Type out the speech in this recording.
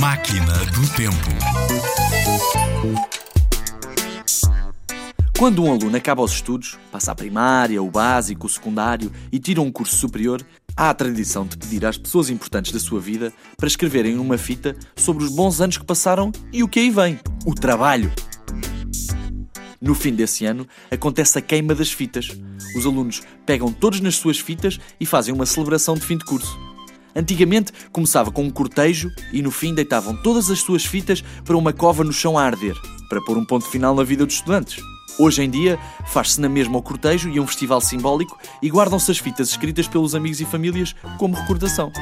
Máquina do Tempo. Quando um aluno acaba os estudos, passa a primária, o básico, o secundário e tira um curso superior, há a tradição de pedir às pessoas importantes da sua vida para escreverem numa fita sobre os bons anos que passaram e o que aí vem: o trabalho. No fim desse ano, acontece a queima das fitas. Os alunos pegam todos nas suas fitas e fazem uma celebração de fim de curso. Antigamente começava com um cortejo e no fim deitavam todas as suas fitas para uma cova no chão a arder, para pôr um ponto final na vida dos estudantes. Hoje em dia, faz-se na mesma o cortejo e um festival simbólico e guardam-se as fitas escritas pelos amigos e famílias como recordação.